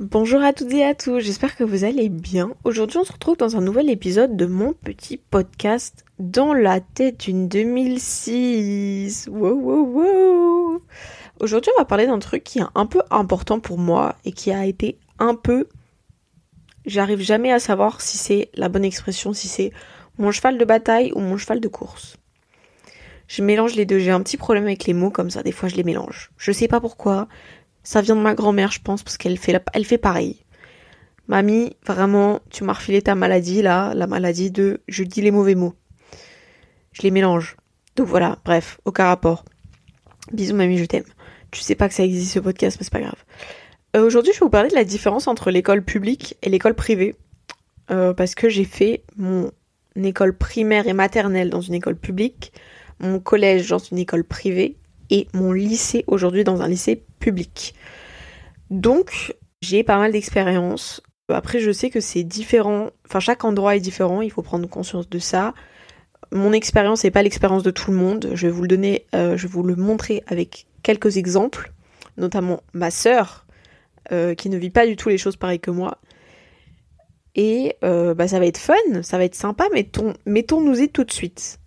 Bonjour à toutes et à tous, j'espère que vous allez bien. Aujourd'hui on se retrouve dans un nouvel épisode de mon petit podcast dans la tête d'une 2006. Wow wow wow. Aujourd'hui on va parler d'un truc qui est un peu important pour moi et qui a été un peu... J'arrive jamais à savoir si c'est la bonne expression, si c'est mon cheval de bataille ou mon cheval de course. Je mélange les deux, j'ai un petit problème avec les mots comme ça, des fois je les mélange. Je sais pas pourquoi, ça vient de ma grand-mère, je pense, parce qu'elle fait, elle fait pareil. Mamie, vraiment, tu m'as refilé ta maladie, là, la maladie de je dis les mauvais mots. Je les mélange. Donc voilà, bref, aucun rapport. Bisous, mamie, je t'aime. Tu sais pas que ça existe ce podcast, mais c'est pas grave. Euh, Aujourd'hui, je vais vous parler de la différence entre l'école publique et l'école privée. Euh, parce que j'ai fait mon école primaire et maternelle dans une école publique, mon collège dans une école privée et mon lycée aujourd'hui dans un lycée public. Donc, j'ai pas mal d'expérience. Après, je sais que c'est différent. Enfin, chaque endroit est différent. Il faut prendre conscience de ça. Mon expérience n'est pas l'expérience de tout le monde. Je vais vous le donner, euh, je vais vous le montrer avec quelques exemples, notamment ma sœur, euh, qui ne vit pas du tout les choses pareilles que moi. Et euh, bah, ça va être fun, ça va être sympa, mettons, mettons-nous-y tout de suite.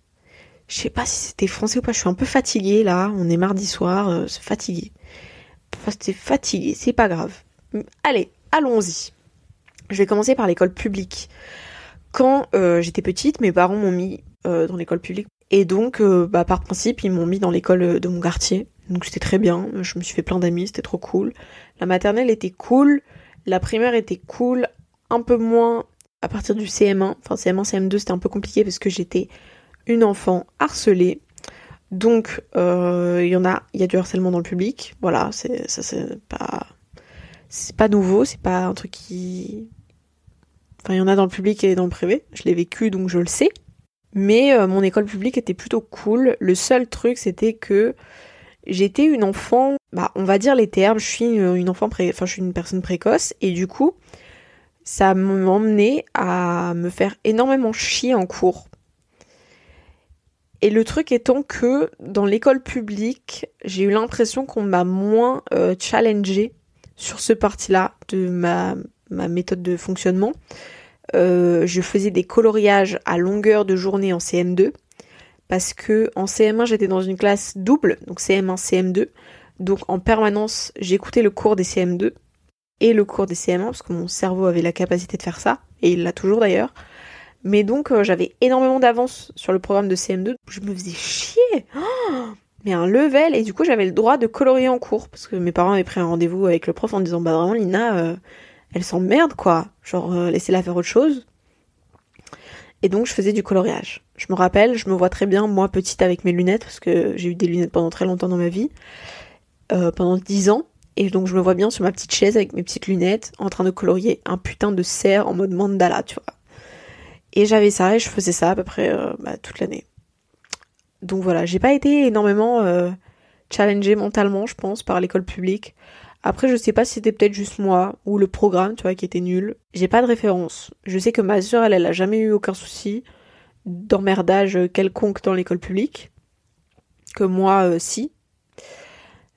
Je sais pas si c'était français ou pas, je suis un peu fatiguée là, on est mardi soir, euh, c'est fatigué. Enfin, c'était fatigué, c'est pas grave. Allez, allons-y. Je vais commencer par l'école publique. Quand euh, j'étais petite, mes parents m'ont mis euh, dans l'école publique. Et donc, euh, bah, par principe, ils m'ont mis dans l'école de mon quartier. Donc c'était très bien, je me suis fait plein d'amis, c'était trop cool. La maternelle était cool, la primaire était cool, un peu moins à partir du CM1. Enfin, CM1, CM2, c'était un peu compliqué parce que j'étais une enfant harcelée. Donc, euh, il y en a, il y a du harcèlement dans le public. Voilà, c'est ça, c'est pas, c'est pas nouveau, c'est pas un truc qui, enfin, il y en a dans le public et dans le privé. Je l'ai vécu, donc je le sais. Mais euh, mon école publique était plutôt cool. Le seul truc, c'était que j'étais une enfant, bah, on va dire les termes. Je suis une, une enfant, pré... enfin, je suis une personne précoce, et du coup, ça m'emmenait à me faire énormément chier en cours et le truc étant que dans l'école publique, j'ai eu l'impression qu'on m'a moins euh, challengé sur ce parti-là de ma, ma méthode de fonctionnement. Euh, je faisais des coloriages à longueur de journée en CM2 parce que en CM1 j'étais dans une classe double, donc CM1, CM2. Donc en permanence j'écoutais le cours des CM2 et le cours des CM1 parce que mon cerveau avait la capacité de faire ça et il l'a toujours d'ailleurs. Mais donc euh, j'avais énormément d'avance sur le programme de CM2. Je me faisais chier. Oh mais un level et du coup j'avais le droit de colorier en cours parce que mes parents avaient pris un rendez-vous avec le prof en disant bah vraiment Lina euh, elle s'emmerde quoi. Genre euh, laissez-la faire autre chose. Et donc je faisais du coloriage. Je me rappelle, je me vois très bien moi petite avec mes lunettes parce que j'ai eu des lunettes pendant très longtemps dans ma vie. Euh, pendant 10 ans. Et donc je me vois bien sur ma petite chaise avec mes petites lunettes en train de colorier un putain de cerf en mode mandala, tu vois. Et j'avais ça et je faisais ça à peu près euh, bah, toute l'année. Donc voilà, j'ai pas été énormément euh, challengée mentalement, je pense, par l'école publique. Après, je sais pas si c'était peut-être juste moi ou le programme, tu vois, qui était nul. J'ai pas de référence. Je sais que ma sœur, elle, elle a jamais eu aucun souci d'emmerdage quelconque dans l'école publique. Que moi, euh, si.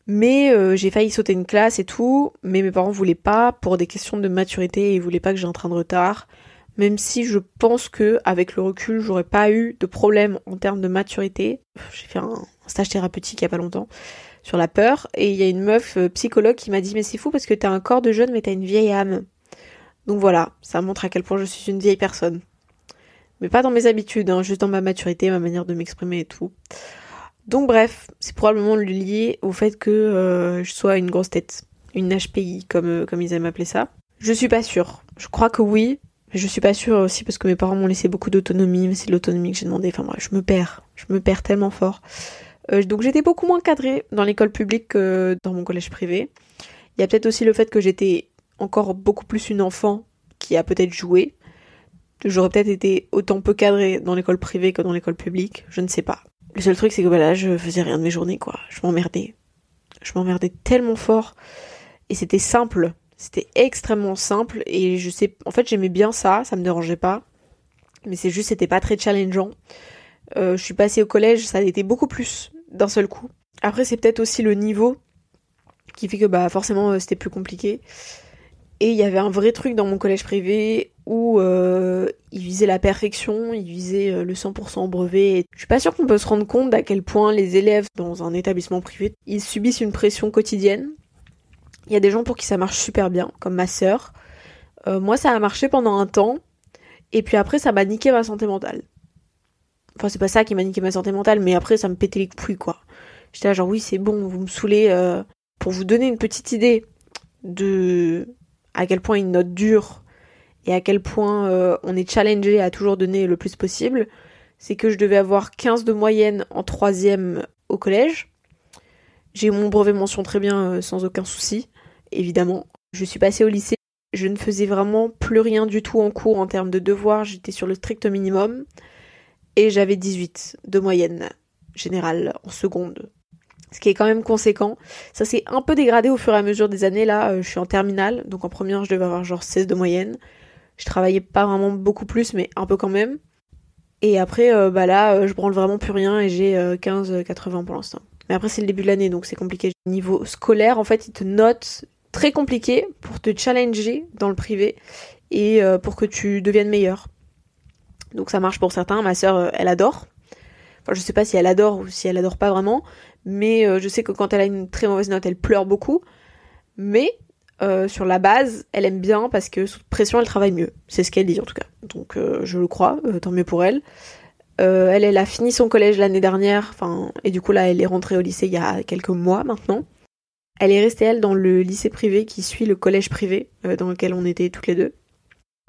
Mais euh, j'ai failli sauter une classe et tout, mais mes parents voulaient pas pour des questions de maturité ils voulaient pas que j'ai un train de retard même si je pense que avec le recul, j'aurais pas eu de problème en termes de maturité. J'ai fait un, stage thérapeutique il y a pas longtemps sur la peur et il y a une meuf euh, psychologue qui m'a dit mais c'est fou parce que t'as un corps de jeune mais t'as une vieille âme. Donc voilà, ça montre à quel point je suis une vieille personne. Mais pas dans mes habitudes, hein, juste dans ma maturité, ma manière de m'exprimer et tout. Donc bref, c'est probablement lié au fait que euh, je sois une grosse tête, une HPI comme, euh, comme ils aiment appeler ça. Je suis pas sûre. Je crois que oui, je suis pas sûre aussi parce que mes parents m'ont laissé beaucoup d'autonomie, mais c'est l'autonomie que j'ai demandé. Enfin bref, je me perds. Je me perds tellement fort. Euh, donc j'étais beaucoup moins cadrée dans l'école publique que dans mon collège privé. Il y a peut-être aussi le fait que j'étais encore beaucoup plus une enfant qui a peut-être joué. J'aurais peut-être été autant peu cadrée dans l'école privée que dans l'école publique, je ne sais pas. Le seul truc c'est que voilà, je faisais rien de mes journées quoi. Je m'emmerdais. Je m'emmerdais tellement fort. Et c'était simple. C'était extrêmement simple et je sais, en fait j'aimais bien ça, ça me dérangeait pas. Mais c'est juste, c'était pas très challengeant. Euh, je suis passée au collège, ça a été beaucoup plus d'un seul coup. Après c'est peut-être aussi le niveau qui fait que bah forcément euh, c'était plus compliqué. Et il y avait un vrai truc dans mon collège privé où euh, il visait la perfection, il visait euh, le 100% brevet. Je suis pas sûre qu'on peut se rendre compte d'à quel point les élèves dans un établissement privé, ils subissent une pression quotidienne. Il y a des gens pour qui ça marche super bien, comme ma sœur. Euh, moi, ça a marché pendant un temps, et puis après, ça m'a niqué ma santé mentale. Enfin, c'est pas ça qui m'a niqué ma santé mentale, mais après, ça me pétait les couilles, quoi. J'étais là, genre, oui, c'est bon, vous me saoulez. Pour vous donner une petite idée de à quel point une note dure et à quel point euh, on est challengé à toujours donner le plus possible, c'est que je devais avoir 15 de moyenne en troisième au collège. J'ai eu mon brevet mention très bien euh, sans aucun souci, évidemment. Je suis passée au lycée, je ne faisais vraiment plus rien du tout en cours en termes de devoirs, j'étais sur le strict minimum. Et j'avais 18 de moyenne générale en seconde ce qui est quand même conséquent. Ça s'est un peu dégradé au fur et à mesure des années. Là, euh, je suis en terminale, donc en première, je devais avoir genre 16 de moyenne. Je travaillais pas vraiment beaucoup plus, mais un peu quand même. Et après, euh, bah là, euh, je branle vraiment plus rien et j'ai 15-80 pour l'instant. Mais après, c'est le début de l'année, donc c'est compliqué. Niveau scolaire, en fait, ils te notent très compliqué pour te challenger dans le privé et pour que tu deviennes meilleur. Donc ça marche pour certains. Ma sœur, elle adore. Enfin, je sais pas si elle adore ou si elle adore pas vraiment, mais euh, je sais que quand elle a une très mauvaise note, elle pleure beaucoup. Mais euh, sur la base, elle aime bien parce que sous pression, elle travaille mieux. C'est ce qu'elle dit en tout cas. Donc euh, je le crois, tant mieux pour elle. elle, a fini son collège l'année dernière, et du coup là, elle est rentrée au lycée il y a quelques mois maintenant. Elle est restée elle dans le lycée privé qui suit le collège privé dans lequel on était toutes les deux.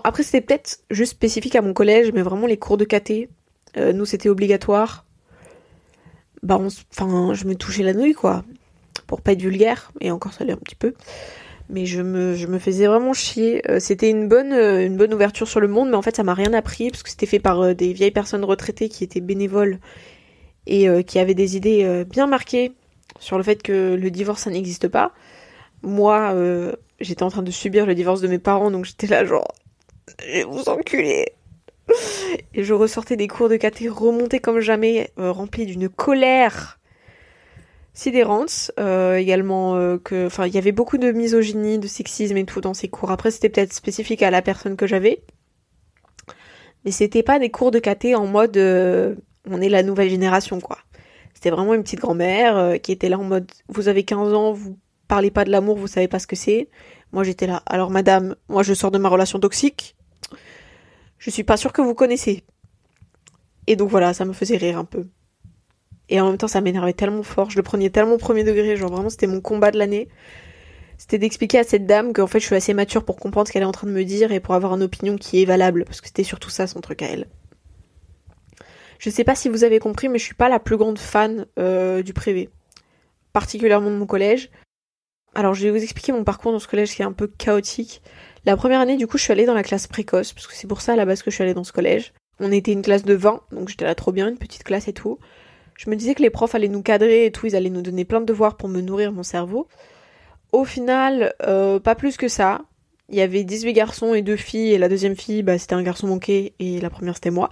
Après, c'était peut-être juste spécifique à mon collège, mais vraiment les cours de KT, nous c'était obligatoire bah enfin, je me touchais la nouille, quoi. Pour pas être vulgaire, et encore ça l'est un petit peu. Mais je me, faisais vraiment chier. Euh, c'était une bonne, euh, une bonne ouverture sur le monde, mais en fait ça m'a rien appris, parce que c'était fait par euh, des vieilles personnes retraitées qui étaient bénévoles et qui avaient des idées bien marquées sur le fait que le divorce ça n'existe pas. Moi, j'étais en train de subir le divorce de mes parents, donc j'étais là genre, je vais vous enculer et je ressortais des cours de caté remontés comme jamais, euh, d'une colère sidérante. Euh, également euh, que, enfin, il y avait beaucoup de misogynie, de sexisme et tout dans ces cours. Après, c'était peut-être spécifique à la personne que j'avais, mais c'était pas des cours de caté en mode on est la nouvelle génération quoi. C'était vraiment une petite grand-mère qui était là en mode vous avez 15 ans, vous parlez pas de l'amour, vous savez pas ce que c'est. Moi j'étais là. Alors madame, moi je sors de ma relation toxique, je suis pas sûre que vous connaissez. Et donc voilà, ça me faisait rire un peu. Et en même temps, ça m'énervait tellement fort, je le prenais tellement premier degré, genre vraiment c'était mon combat de l'année. C'était d'expliquer à cette dame qu'en fait je suis assez mature pour comprendre ce qu'elle est en train de me dire et pour avoir une opinion qui est valable, parce que c'était surtout ça son truc à elle. Je sais pas si vous avez compris, mais je suis pas la plus grande fan euh, du privé. Particulièrement de mon collège. Alors je vais vous expliquer mon parcours dans ce collège qui est un peu chaotique. La première année, du coup, je suis allée dans la classe précoce, parce que c'est pour ça à la base que je suis allée dans ce collège. On était une classe de 20, donc j'étais là trop bien, une petite classe et tout. Je me disais que les profs allaient nous cadrer et tout, ils allaient nous donner plein de devoirs pour me nourrir mon cerveau. Au final, euh, pas plus que ça. Il y avait 18 garçons et deux filles, et la deuxième fille, bah, c'était un garçon manqué, et la première c'était moi.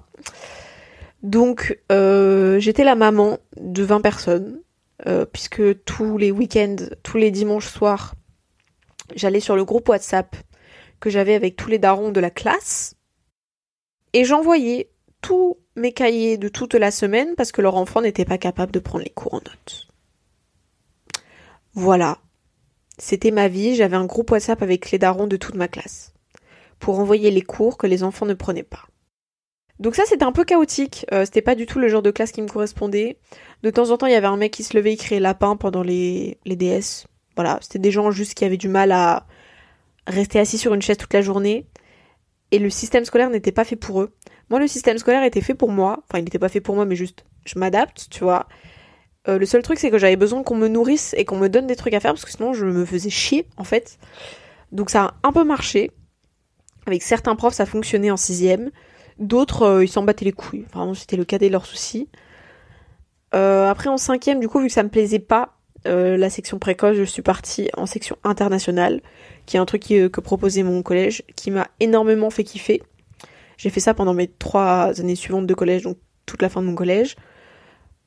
Donc, euh, j'étais la maman de 20 personnes, euh, puisque tous les week-ends, tous les dimanches soirs, j'allais sur le groupe WhatsApp que j'avais avec tous les darons de la classe. Et j'envoyais tous mes cahiers de toute la semaine parce que leur enfant n'était pas capable de prendre les cours en notes. Voilà. C'était ma vie, j'avais un groupe WhatsApp avec les darons de toute ma classe. Pour envoyer les cours que les enfants ne prenaient pas. Donc ça c'était un peu chaotique, euh, c'était pas du tout le genre de classe qui me correspondait. De temps en temps il y avait un mec qui se levait, il criait lapin pendant les, les DS. Voilà, c'était des gens juste qui avaient du mal à, rester assis sur une chaise toute la journée et le système scolaire n'était pas fait pour eux. Moi, le système scolaire était fait pour moi. Enfin, il n'était pas fait pour moi, mais juste, je m'adapte, tu vois. Euh, le seul truc, c'est que j'avais besoin qu'on me nourrisse et qu'on me donne des trucs à faire parce que sinon, je me faisais chier, en fait. Donc, ça a un peu marché. Avec certains profs, ça fonctionnait en sixième. D'autres, euh, ils s'en battaient les couilles. Vraiment, c'était le cadet de leurs soucis. Euh, après, en cinquième, du coup, vu que ça me plaisait pas, la section précoce, je suis partie en section internationale qui est un truc euh, que proposait mon collège, qui m'a énormément fait kiffer. J'ai fait ça pendant mes trois années suivantes de collège, donc toute la fin de mon collège.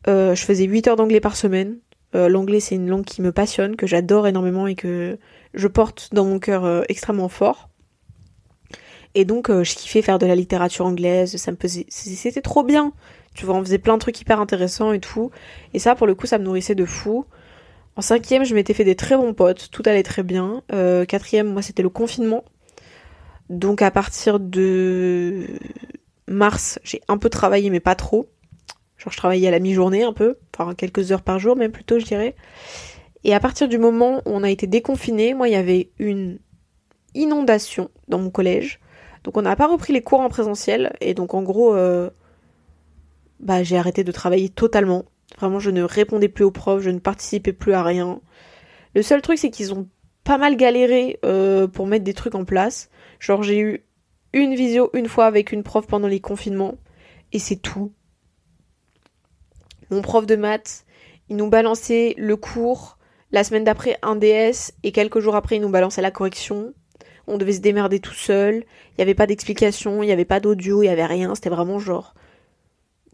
Euh, je faisais 8 heures d'anglais par semaine, L'anglais, c'est une langue qui me passionne, que j'adore énormément et que je porte dans mon cœur extrêmement fort. Et donc, je kiffais faire de la littérature anglaise, ça me faisait, c'était trop bien. Tu vois, on faisait plein de trucs hyper intéressants et tout. Et ça, pour le coup, ça me nourrissait de fou. En cinquième, je m'étais fait des très bons potes, tout allait très bien. Euh, quatrième, moi, c'était le confinement. Donc à partir de mars, j'ai un peu travaillé, mais pas trop. Genre, je travaillais à la mi-journée un peu, enfin quelques heures par jour, même plutôt, je dirais. Et à partir du moment où on a été déconfiné, moi, il y avait une inondation dans mon collège. Donc on n'a pas repris les cours en présentiel. Et donc en gros, euh, bah, j'ai arrêté de travailler totalement. Vraiment, je ne répondais plus aux profs, je ne participais plus à rien. Le seul truc, c'est qu'ils ont pas mal galéré euh, pour mettre des trucs en place. Genre, j'ai eu une visio une fois avec une prof pendant les confinements, et c'est tout. Mon prof de maths, il nous balançait le cours, la semaine d'après un DS, et quelques jours après, il nous balançait la correction. On devait se démerder tout seul, il n'y avait pas d'explication, il n'y avait pas d'audio, il n'y avait rien, c'était vraiment genre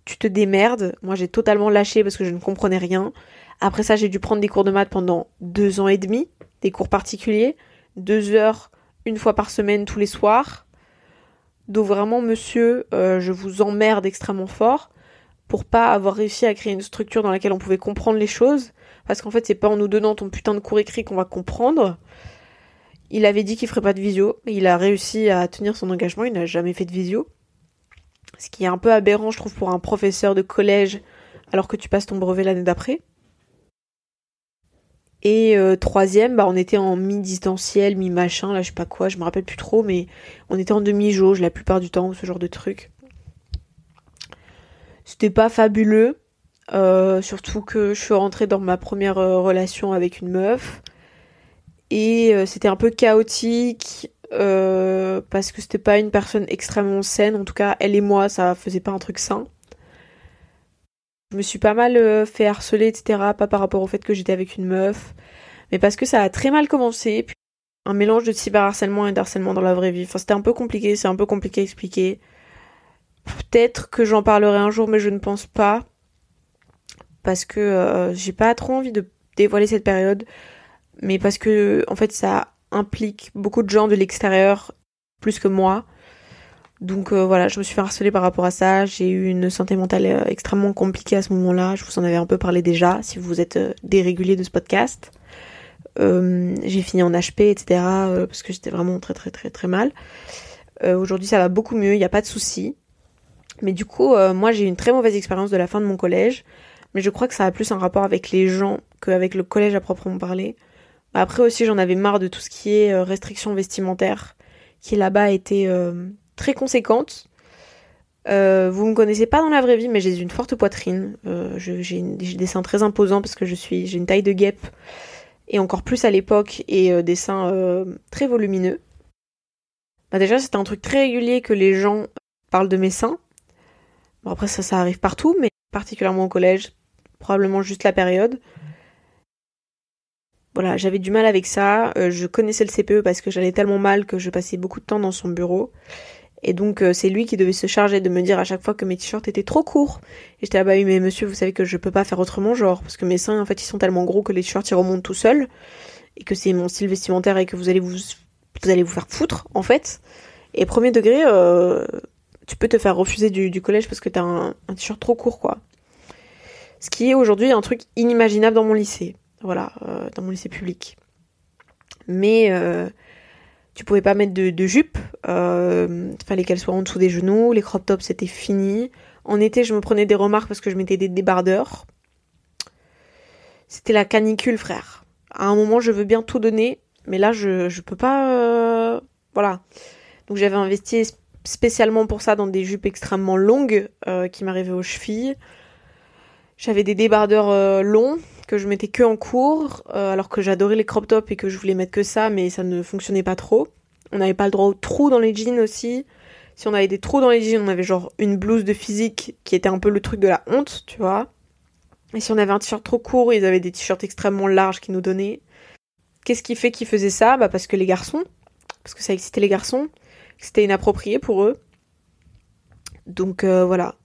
tu te démerdes. Moi, j'ai totalement lâché parce que je ne comprenais rien. Après ça, j'ai dû prendre des cours de maths pendant deux ans et demi, des cours particuliers, deux heures une fois par semaine tous les soirs. Donc vraiment, monsieur, euh, je vous emmerde extrêmement fort pour pas avoir réussi à créer une structure dans laquelle on pouvait comprendre les choses. Parce qu'en fait, c'est pas en nous donnant ton putain de cours écrit qu'on va comprendre. Il avait dit qu'il ferait pas de visio. Il a réussi à tenir son engagement. Il n'a jamais fait de visio. Ce qui est un peu aberrant, je trouve, pour un professeur de collège, alors que tu passes ton brevet l'année d'après. Et euh, troisième, bah, on était en mi-distanciel, mi-machin, là je sais pas quoi, je me rappelle plus trop, mais on était en demi-jauge la plupart du temps, ce genre de truc. C'était pas fabuleux, euh, surtout que je suis rentrée dans ma première euh, relation avec une meuf. Et c'était un peu chaotique. Euh, parce que c'était pas une personne extrêmement saine. En tout cas, elle et moi, ça faisait pas un truc sain. Je me suis pas mal euh, fait harceler, etc. Pas par rapport au fait que j'étais avec une meuf, mais parce que ça a très mal commencé. Puis un mélange de cyberharcèlement et d'harcèlement dans la vraie vie. Enfin, c'était un peu compliqué, c'est un peu compliqué à expliquer. Peut-être que j'en parlerai un jour, mais je ne pense pas. Parce que euh, j'ai pas trop envie de dévoiler cette période. Mais parce que, en fait, ça implique beaucoup de gens de l'extérieur plus que moi. Donc euh, voilà, je me suis fait harceler par rapport à ça. J'ai eu une santé mentale euh, extrêmement compliquée à ce moment-là. Je vous en avais un peu parlé déjà, si vous êtes euh, dérégulier de ce podcast. j'ai fini en HP, etc. parce que j'étais vraiment très très très très mal. Aujourd'hui ça va beaucoup mieux, il n'y a pas de souci. Mais du coup, moi j'ai eu une très mauvaise expérience de la fin de mon collège. Mais je crois que ça a plus un rapport avec les gens qu'avec le collège à proprement parler. Après aussi, j'en avais marre de tout ce qui est euh, restrictions vestimentaires, qui là-bas était euh, très conséquente. Euh, vous me connaissez pas dans la vraie vie, mais j'ai une forte poitrine. j'ai des seins très imposants parce que je suis, j'ai une taille de guêpe et encore plus à l'époque et des seins très volumineux. Bah déjà, c'est un truc très régulier que les gens parlent de mes seins. Bon après ça, ça arrive partout, mais particulièrement au collège, probablement juste la période. Voilà, j'avais du mal avec ça. Euh, je connaissais le CPE parce que j'allais tellement mal que je passais beaucoup de temps dans son bureau. Et donc euh, c'est lui qui devait se charger de me dire à chaque fois que mes t-shirts étaient trop courts. Et j'étais ah bah oui mais monsieur vous savez que je peux pas faire autrement genre parce que mes seins en fait ils sont tellement gros que les t-shirts ils remontent tout seuls et que c'est mon style vestimentaire et que vous allez vous vous allez vous faire foutre en fait. Et premier degré euh, tu peux te faire refuser du, collège parce que t'as un, un t-shirt trop court quoi. Ce qui est aujourd'hui un truc inimaginable dans mon lycée voilà, euh, dans mon lycée public. Mais euh, tu pouvais pas mettre de, jupe, euh, fallait qu'elle soit en dessous des genoux, les crop tops c'était fini. En été, je me prenais des remarques parce que je mettais des débardeurs. C'était la canicule, frère. À un moment, je veux bien tout donner, mais là, je, je peux pas. voilà. Donc j'avais investi spécialement pour ça dans des jupes extrêmement longues qui m'arrivaient aux chevilles. J'avais des débardeurs longs que je mettais que en cours, euh, alors que j'adorais les crop tops et que je voulais mettre que ça, mais ça ne fonctionnait pas trop. On n'avait pas le droit aux trous dans les jeans aussi. Si on avait des trous dans les jeans, on avait genre une blouse de physique qui était un peu le truc de la honte, tu vois. Et si on avait un t-shirt trop court, ils avaient des t-shirts extrêmement larges qui nous donnaient. Qu'est-ce qui fait qu'ils faisaient ça? Bah parce que les garçons, parce que ça excitait les garçons, c'était inapproprié pour eux. Donc euh, voilà.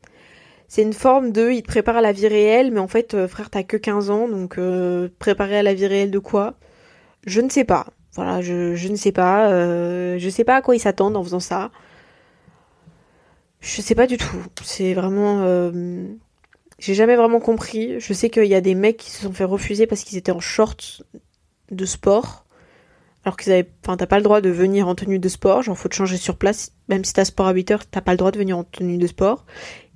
C'est une forme de il te prépare à la vie réelle, mais en fait, euh, frère, t'as que 15 ans, donc euh, préparer à la vie réelle de quoi? Je ne sais pas. Voilà, je, ne sais pas. Euh, je sais pas à quoi ils s'attendent en faisant ça. Je sais pas du tout. C'est vraiment. euh, J'ai jamais vraiment compris. Je sais qu'il y a des mecs qui se sont fait refuser parce qu'ils étaient en short de sport. Alors qu'ils avaient. Enfin, pas le droit de venir en tenue de sport. Genre, faut te changer sur place. Même si t'as sport à 8 heures, t'as pas le droit de venir en tenue de sport.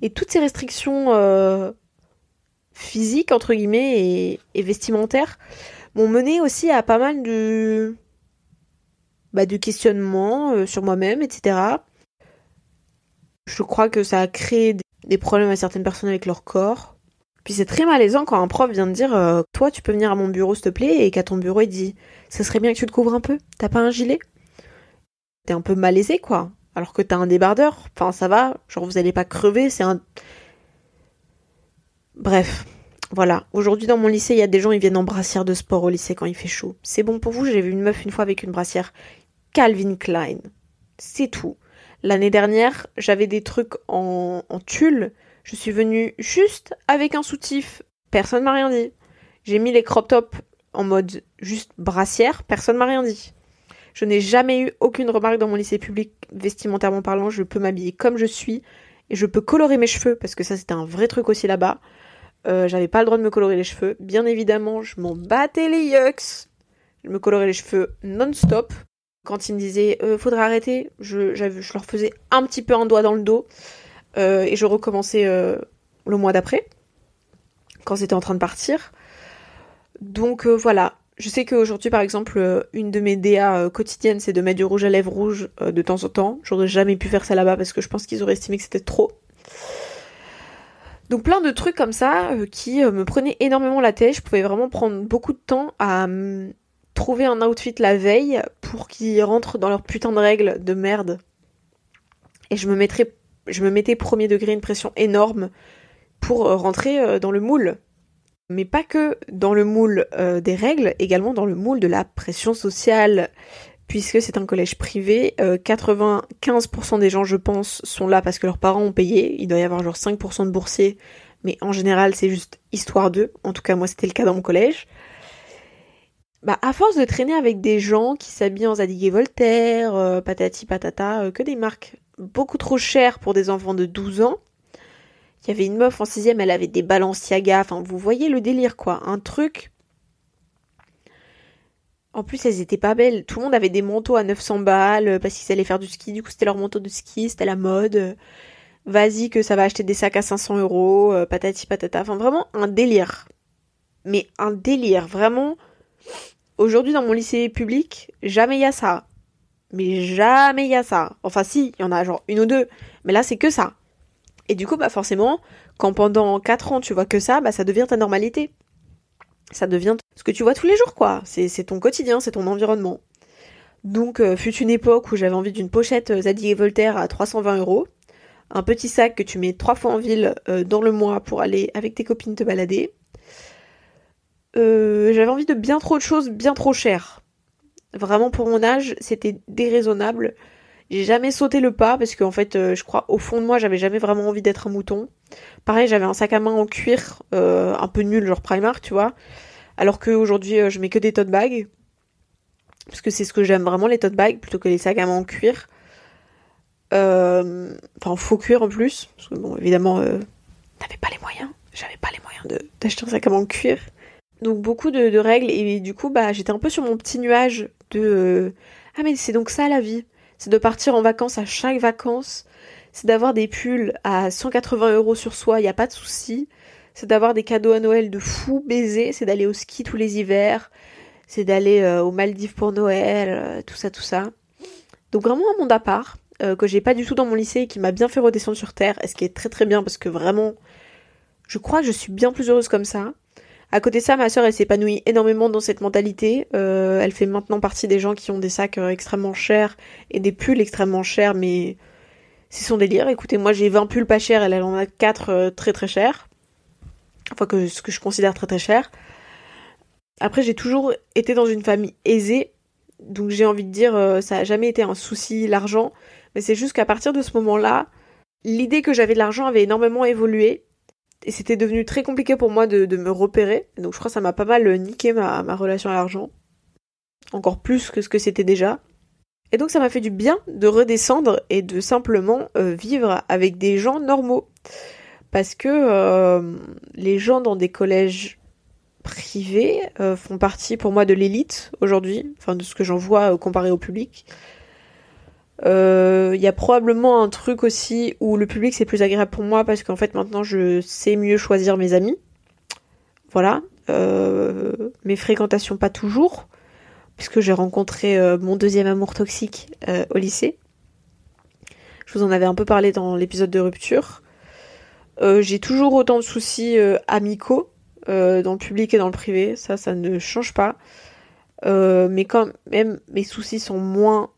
Et toutes ces restrictions euh, physiques, entre guillemets, et, vestimentaires m'ont mené aussi à pas mal de. Bah, questionnements euh, sur moi-même, etc. Je crois que ça a créé des problèmes à certaines personnes avec leur corps. Puis c'est très malaisant quand un prof vient te dire euh, Toi, tu peux venir à mon bureau, s'il te plaît, et qu'à ton bureau, il dit Ça serait bien que tu te couvres un peu. T'as pas un gilet? T'es un peu malaisé, quoi. Alors que t'as un débardeur. Enfin, ça va. Genre, vous allez pas crever. C'est un. Bref. Voilà. Aujourd'hui, dans mon lycée, il y a des gens, ils viennent en brassière de sport au lycée quand il fait chaud. C'est bon pour vous? J'ai vu une meuf une fois avec une brassière Calvin Klein. C'est tout. L'année dernière, j'avais des trucs en, en tulle. Je suis venue juste avec un soutif. Personne m'a rien dit. J'ai mis les crop tops en mode juste brassière. Personne m'a rien dit. Je n'ai jamais eu aucune remarque dans mon lycée public vestimentairement parlant. Je peux m'habiller comme je suis et je peux colorer mes cheveux parce que ça c'était un vrai truc aussi là-bas. Euh, J'avais pas le droit de me colorer les cheveux. Bien évidemment, je m'en battais les yucks. Je me colorais les cheveux non-stop. Quand ils me disaient euh, faudrait arrêter, je, je leur faisais un petit peu un doigt dans le dos euh, et je recommençais euh, le mois d'après quand c'était en train de partir. Donc euh, voilà, je sais qu'aujourd'hui par exemple, une de mes DA quotidiennes c'est de mettre du rouge à lèvres rouge de temps en temps. J'aurais jamais pu faire ça là-bas parce que je pense qu'ils auraient estimé que c'était trop. Donc plein de trucs comme ça qui me prenaient énormément la tête. Je pouvais vraiment prendre beaucoup de temps à hum, trouver un outfit la veille pour qu'ils rentrent dans leur putain de règles de merde. Et je me mettrais, je me mettais premier degré une pression énorme pour euh, rentrer euh, dans le moule. Mais pas que dans le moule euh, des règles, également dans le moule de la pression sociale. Puisque c'est un collège privé, euh, 95% des gens, je pense, sont là parce que leurs parents ont payé. Il doit y avoir genre 5% de boursiers, mais en général, c'est juste histoire d'eux. En tout cas, moi, c'était le cas dans mon collège. Bah, à force de traîner avec des gens qui s'habillent en Zadig et Voltaire, patati patata, que des marques beaucoup trop chères pour des enfants de 12 ans. Il y avait une meuf en sixième, elle avait des Balenciaga, enfin vous voyez le délire quoi, un truc. En plus elles étaient pas belles, tout le monde avait des manteaux à 900 balles euh, parce qu'ils allaient faire du ski, du coup c'était leur manteau de ski, c'était la mode. euh, Vas-y que ça va acheter des sacs à 500 euros, euh, patati patata, enfin vraiment un délire. Mais un délire, vraiment. Aujourd'hui dans mon lycée public, jamais il y a ça. Mais jamais il y a ça. Enfin si, il y en a genre une ou deux, mais là c'est que ça. Et du coup, bah forcément, quand pendant 4 ans tu vois que ça, bah ça devient ta normalité. Ça devient ce que tu vois tous les jours, quoi. C'est ton quotidien, c'est ton environnement. Donc, euh, fut une époque où j'avais envie d'une pochette euh, Zadig et Voltaire à 320 euros, un petit sac que tu mets trois fois en ville euh, dans le mois pour aller avec tes copines te balader. Euh, j'avais envie de bien trop de choses, bien trop chères. Vraiment, pour mon âge, c'était déraisonnable. J'ai jamais sauté le pas parce qu'en fait, euh, je crois au fond de moi, j'avais jamais vraiment envie d'être un mouton. Pareil, j'avais un sac à main en cuir, euh, un peu nul, genre Primark, tu vois. Alors qu'aujourd'hui, euh, je mets que des tote bags. Parce que c'est ce que j'aime vraiment, les tote bags, plutôt que les sacs à main en cuir. Euh, Enfin, en faux cuir en plus. Parce que bon, évidemment, t'avais pas les moyens. J'avais pas les moyens d'acheter un sac à main en cuir. Donc beaucoup de, de règles. Et du coup, bah, j'étais un peu sur mon petit nuage de... euh, ah mais c'est donc ça la vie. C'est de partir en vacances à chaque vacances. C'est d'avoir des pulls à 180 euros sur soi, il n'y a pas de souci. C'est d'avoir des cadeaux à Noël de fou baiser. C'est d'aller au ski tous les hivers. C'est d'aller euh, aux Maldives pour Noël. euh, tout ça, tout ça. Donc vraiment un monde à part. euh, que j'ai pas du tout dans mon lycée et qui m'a bien fait redescendre sur terre. Et ce qui est très très bien parce que vraiment, je crois que je suis bien plus heureuse comme ça. À côté de ça, ma sœur, elle s'épanouit énormément dans cette mentalité. Euh, elle fait maintenant partie des gens qui ont des sacs euh, extrêmement chers et des pulls extrêmement chers, mais c'est son délire. Écoutez, moi j'ai 20 pulls pas chers, elle, elle en a 4 très très chers. Enfin, que, ce que je considère très très cher. Après, j'ai toujours été dans une famille aisée, donc j'ai envie de dire, euh, ça a jamais été un souci l'argent, mais c'est juste qu'à partir de ce moment-là, l'idée que j'avais de l'argent avait énormément évolué et c'était devenu très compliqué pour moi de, me repérer. Donc je crois que ça m'a pas mal niqué ma, relation à l'argent. Encore plus que ce que c'était déjà. Et donc ça m'a fait du bien de redescendre et de simplement euh, vivre avec des gens normaux. Parce que euh, les gens dans des collèges privés euh, font partie pour moi de l'élite aujourd'hui, enfin de ce que j'en vois comparé au public. Il y a probablement un truc aussi où le public c'est plus agréable pour moi parce qu'en fait maintenant je sais mieux choisir mes amis. Voilà. mes fréquentations pas toujours puisque j'ai rencontré euh, mon deuxième amour toxique euh, au lycée. Je vous en avais un peu parlé dans l'épisode de rupture. Euh, j'ai toujours autant de soucis amicaux dans le public et dans le privé, ça, ça ne change pas. Mais quand même, mes soucis sont moins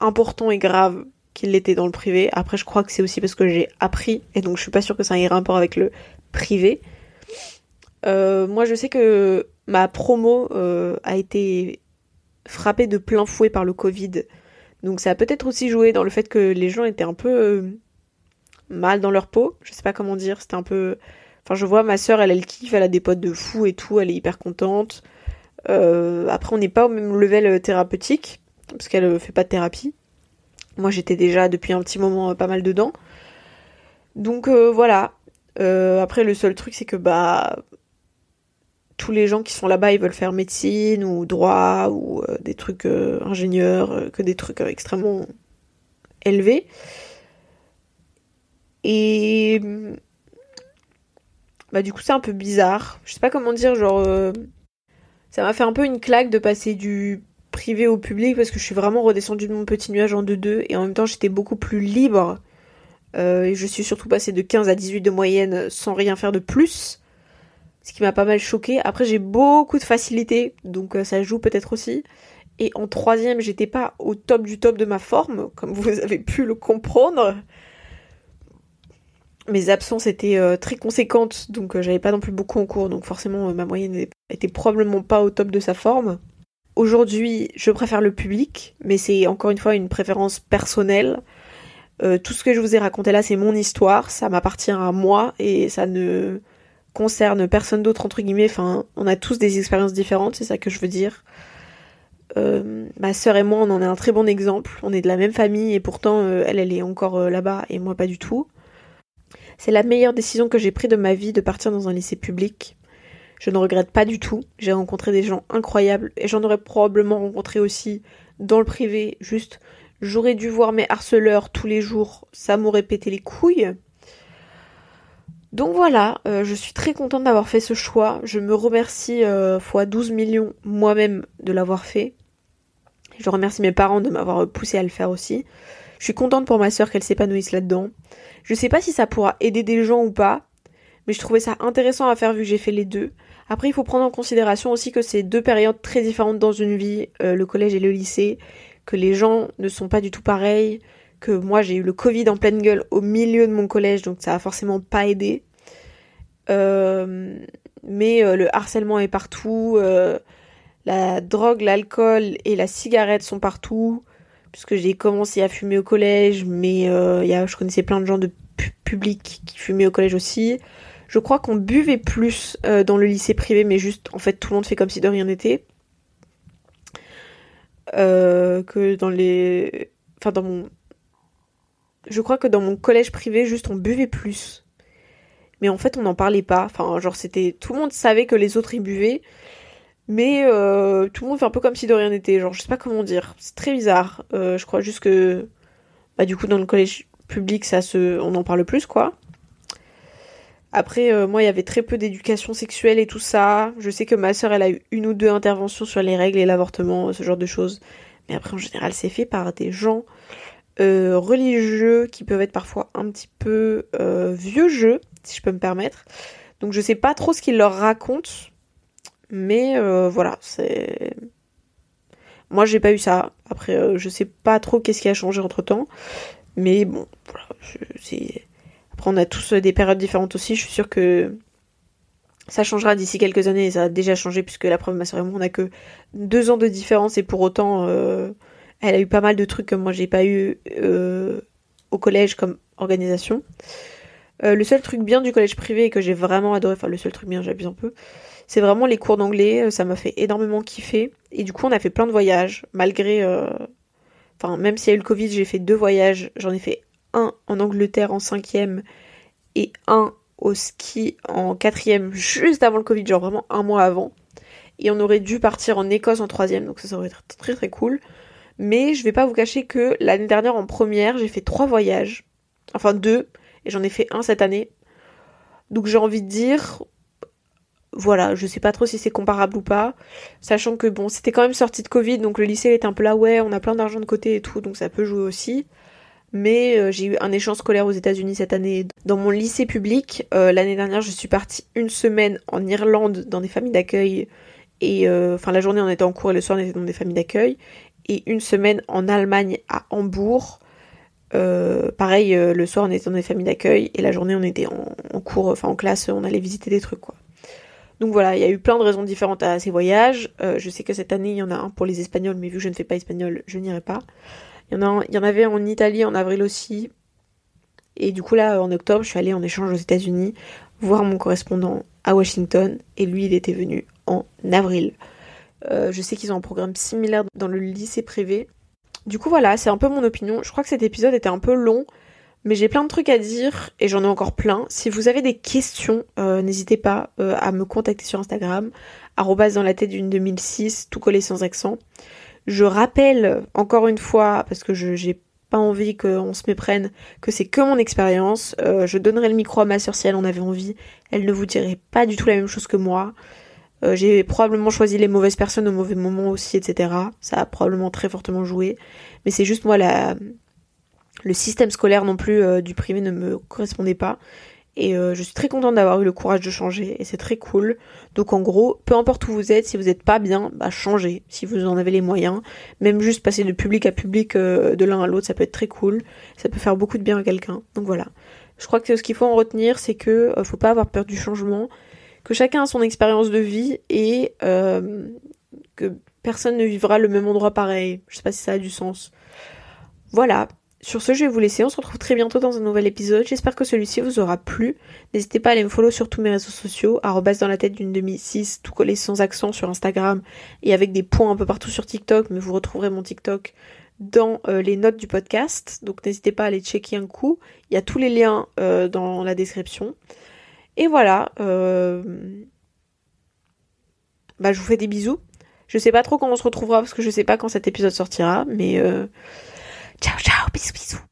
importants et graves qu'ils l'étaient dans le privé. Après, je crois que c'est aussi parce que j'ai appris, et donc je suis pas sûre que ça ait un rapport avec le privé. moi, je sais que ma promo a été frappé de plein fouet par le Covid. Donc ça a peut-être aussi joué dans le fait que les gens étaient un peu euh, mal dans leur peau. Je sais pas comment dire, c'était un peu. Enfin, je vois ma soeur, elle, elle kiffe, elle a des potes de fou et tout, elle est hyper contente. Euh, après, on n'est pas au même level euh, thérapeutique, parce qu'elle fait pas de thérapie. Moi, j'étais déjà depuis un petit moment pas mal dedans. Donc voilà. après, le seul truc, c'est que bah tous les gens qui sont là-bas, ils veulent faire médecine ou droit ou euh, des trucs euh, ingénieurs, euh, que des trucs extrêmement élevés. Et bah du coup c'est un peu bizarre. Je sais pas comment dire, genre ça m'a fait un peu une claque de passer du privé au public parce que je suis vraiment redescendue de mon petit nuage en 2-2 et en même temps j'étais beaucoup plus libre. et je suis surtout passée de 15 à 18 de moyenne sans rien faire de plus ce qui m'a pas mal choqué. Après, j'ai beaucoup de facilité, donc euh, ça joue peut-être aussi. Et en troisième, j'étais pas au top du top de ma forme, comme vous avez pu le comprendre. Mes absences étaient euh, très conséquentes, donc euh, j'avais pas non plus beaucoup en cours, donc forcément ma moyenne était probablement pas au top de sa forme. Aujourd'hui, je préfère le public, mais c'est encore une fois une préférence personnelle. tout ce que je vous ai raconté là, c'est mon histoire, ça m'appartient à moi et ça ne concerne personne d'autre entre guillemets. Enfin, on a tous des expériences différentes, c'est ça que je veux dire. Euh, ma sœur et moi, on en est un très bon exemple. On est de la même famille et pourtant, euh, elle, elle est encore euh, là-bas et moi pas du tout. C'est la meilleure décision que j'ai prise de ma vie de partir dans un lycée public. Je ne regrette pas du tout. J'ai rencontré des gens incroyables et j'en aurais probablement rencontré aussi dans le privé. Juste, j'aurais dû voir mes harceleurs tous les jours. Ça m'aurait pété les couilles. Donc voilà, euh, je suis très contente d'avoir fait ce choix. Je me remercie euh, fois 12 millions moi-même de l'avoir fait. Je remercie mes parents de m'avoir poussé à le faire aussi. Je suis contente pour ma soeur qu'elle s'épanouisse là-dedans. Je sais pas si ça pourra aider des gens ou pas, mais je trouvais ça intéressant à faire vu que j'ai fait les deux. Après, il faut prendre en considération aussi que c'est deux périodes très différentes dans une vie, euh, le collège et le lycée, que les gens ne sont pas du tout pareils, que moi j'ai eu le Covid en pleine gueule au milieu de mon collège, donc ça a forcément pas aidé. Euh, mais euh, le harcèlement est partout, la drogue, l'alcool et la cigarette sont partout, puisque j'ai commencé à fumer au collège, mais a, je connaissais plein de gens de public qui fumaient au collège aussi. Je crois qu'on buvait plus dans le lycée privé, mais juste, en fait, tout le monde fait comme si de rien n'était. que dans les... Enfin, dans mon je crois que dans mon collège privé, juste on buvait plus. Mais en fait, on n'en parlait pas. Enfin, genre, c'était. Tout le monde savait que les autres y buvaient. Mais euh, tout le monde fait un peu comme si de rien n'était. Genre, je sais pas comment dire. C'est très bizarre. Euh, je crois juste que. Bah, du coup, dans le collège public, ça se. On en parle plus, quoi. Après, euh, moi, il y avait très peu d'éducation sexuelle et tout ça. Je sais que ma sœur, elle a eu une ou deux interventions sur les règles et l'avortement, ce genre de choses. Mais après, en général, c'est fait par des gens religieux qui peuvent être parfois un petit peu vieux jeux, si je peux me permettre. Donc je sais pas trop ce qu'ils leur racontent, mais euh, voilà, c'est. Moi j'ai pas eu ça. Après, je sais pas trop qu'est-ce qui a changé entre temps, mais bon, voilà, c'est. Après, on a tous des périodes différentes aussi. Je suis sûre que ça changera d'ici quelques années et ça a déjà changé puisque la preuve, ma soeur et moi, on a que deux ans de différence et pour autant, elle a eu pas mal de trucs que moi j'ai pas eu euh, au collège comme organisation. Euh, le seul truc bien du collège privé que j'ai vraiment adoré, enfin le seul truc bien, j'abuse un peu, c'est vraiment les cours d'anglais. Euh, ça m'a fait énormément kiffer. Et du coup, on a fait plein de voyages, malgré. Euh, enfin, même s'il y a eu le Covid, j'ai fait deux voyages. J'en ai fait un en Angleterre en cinquième et un au ski en quatrième, juste avant le Covid, genre vraiment un mois avant. Et on aurait dû partir en Écosse en troisième, donc ça, ça aurait été très très cool. Mais je vais pas vous cacher que l'année dernière en première, j'ai fait trois voyages. Enfin deux, et j'en ai fait un cette année. Donc j'ai envie de dire, voilà, je sais pas trop si c'est comparable ou pas, sachant que bon, c'était quand même sorti de Covid, donc le lycée était un peu là, ouais, on a plein d'argent de côté et tout, donc ça peut jouer aussi. Mais euh, j'ai eu un échange scolaire aux États-Unis cette année. Dans mon lycée public, euh, l'année dernière, je suis partie une semaine en Irlande dans des familles d'accueil. Et euh, enfin, la journée on était en cours et le soir on était dans des familles d'accueil. Et une semaine en Allemagne à Hambourg. pareil, le soir on était dans des familles d'accueil et la journée on était en, en cours, enfin en classe, on allait visiter des trucs quoi. Donc voilà, il y a eu plein de raisons différentes à ces voyages. Euh, je sais que cette année, il y en a un pour les Espagnols, mais vu que je ne fais pas espagnol, je n'irai pas. Il y, en il y en avait en Italie en avril aussi. Et du coup, là, en octobre, je suis allée en échange aux États-Unis voir mon correspondant à Washington. Et lui, il était venu en avril. Euh, je sais qu'ils ont un programme similaire dans le lycée privé. Du coup, voilà, c'est un peu mon opinion. Je crois que cet épisode était un peu long. Mais j'ai plein de trucs à dire et j'en ai encore plein. Si vous avez des questions, euh, n'hésitez pas euh, à me contacter sur Instagram, dans la tête d'une 2006, tout collé sans accent. Je rappelle encore une fois, parce que je j'ai pas envie qu'on se méprenne, que c'est que mon expérience. Euh, je donnerai le micro à ma soeur si elle en avait envie. Elle ne vous dirait pas du tout la même chose que moi. j'ai probablement choisi les mauvaises personnes au mauvais moment aussi, etc. Ça a probablement très fortement joué. Mais c'est juste moi la, le système scolaire non plus euh, du privé ne me correspondait pas. Et euh, je suis très contente d'avoir eu le courage de changer et c'est très cool. Donc en gros, peu importe où vous êtes, si vous n'êtes pas bien, bah changez si vous en avez les moyens. Même juste passer de public à public euh, de l'un à l'autre, ça peut être très cool. Ça peut faire beaucoup de bien à quelqu'un. Donc voilà. Je crois que ce qu'il faut en retenir, c'est que faut pas avoir peur du changement, que chacun a son expérience de vie et que personne ne vivra le même endroit pareil. Je sais pas si ça a du sens. Voilà, sur ce, je vais vous laisser. On se retrouve très bientôt dans un nouvel épisode. J'espère que celui-ci vous aura plu. N'hésitez pas à aller me follow sur tous mes réseaux sociaux. Arrobas dans la tête d'une demi 6, tout collé sans accent sur Instagram et avec des points un peu partout sur TikTok. Mais vous retrouverez mon TikTok dans euh, les notes du podcast. Donc n'hésitez pas à aller checker un coup. Il y a tous les liens euh, dans la description. Et voilà. Euh, bah, je vous fais des bisous. Je sais pas trop quand on se retrouvera parce que je sais pas quand cet épisode sortira. Mais... Ciao, ciao, bisous, bisous.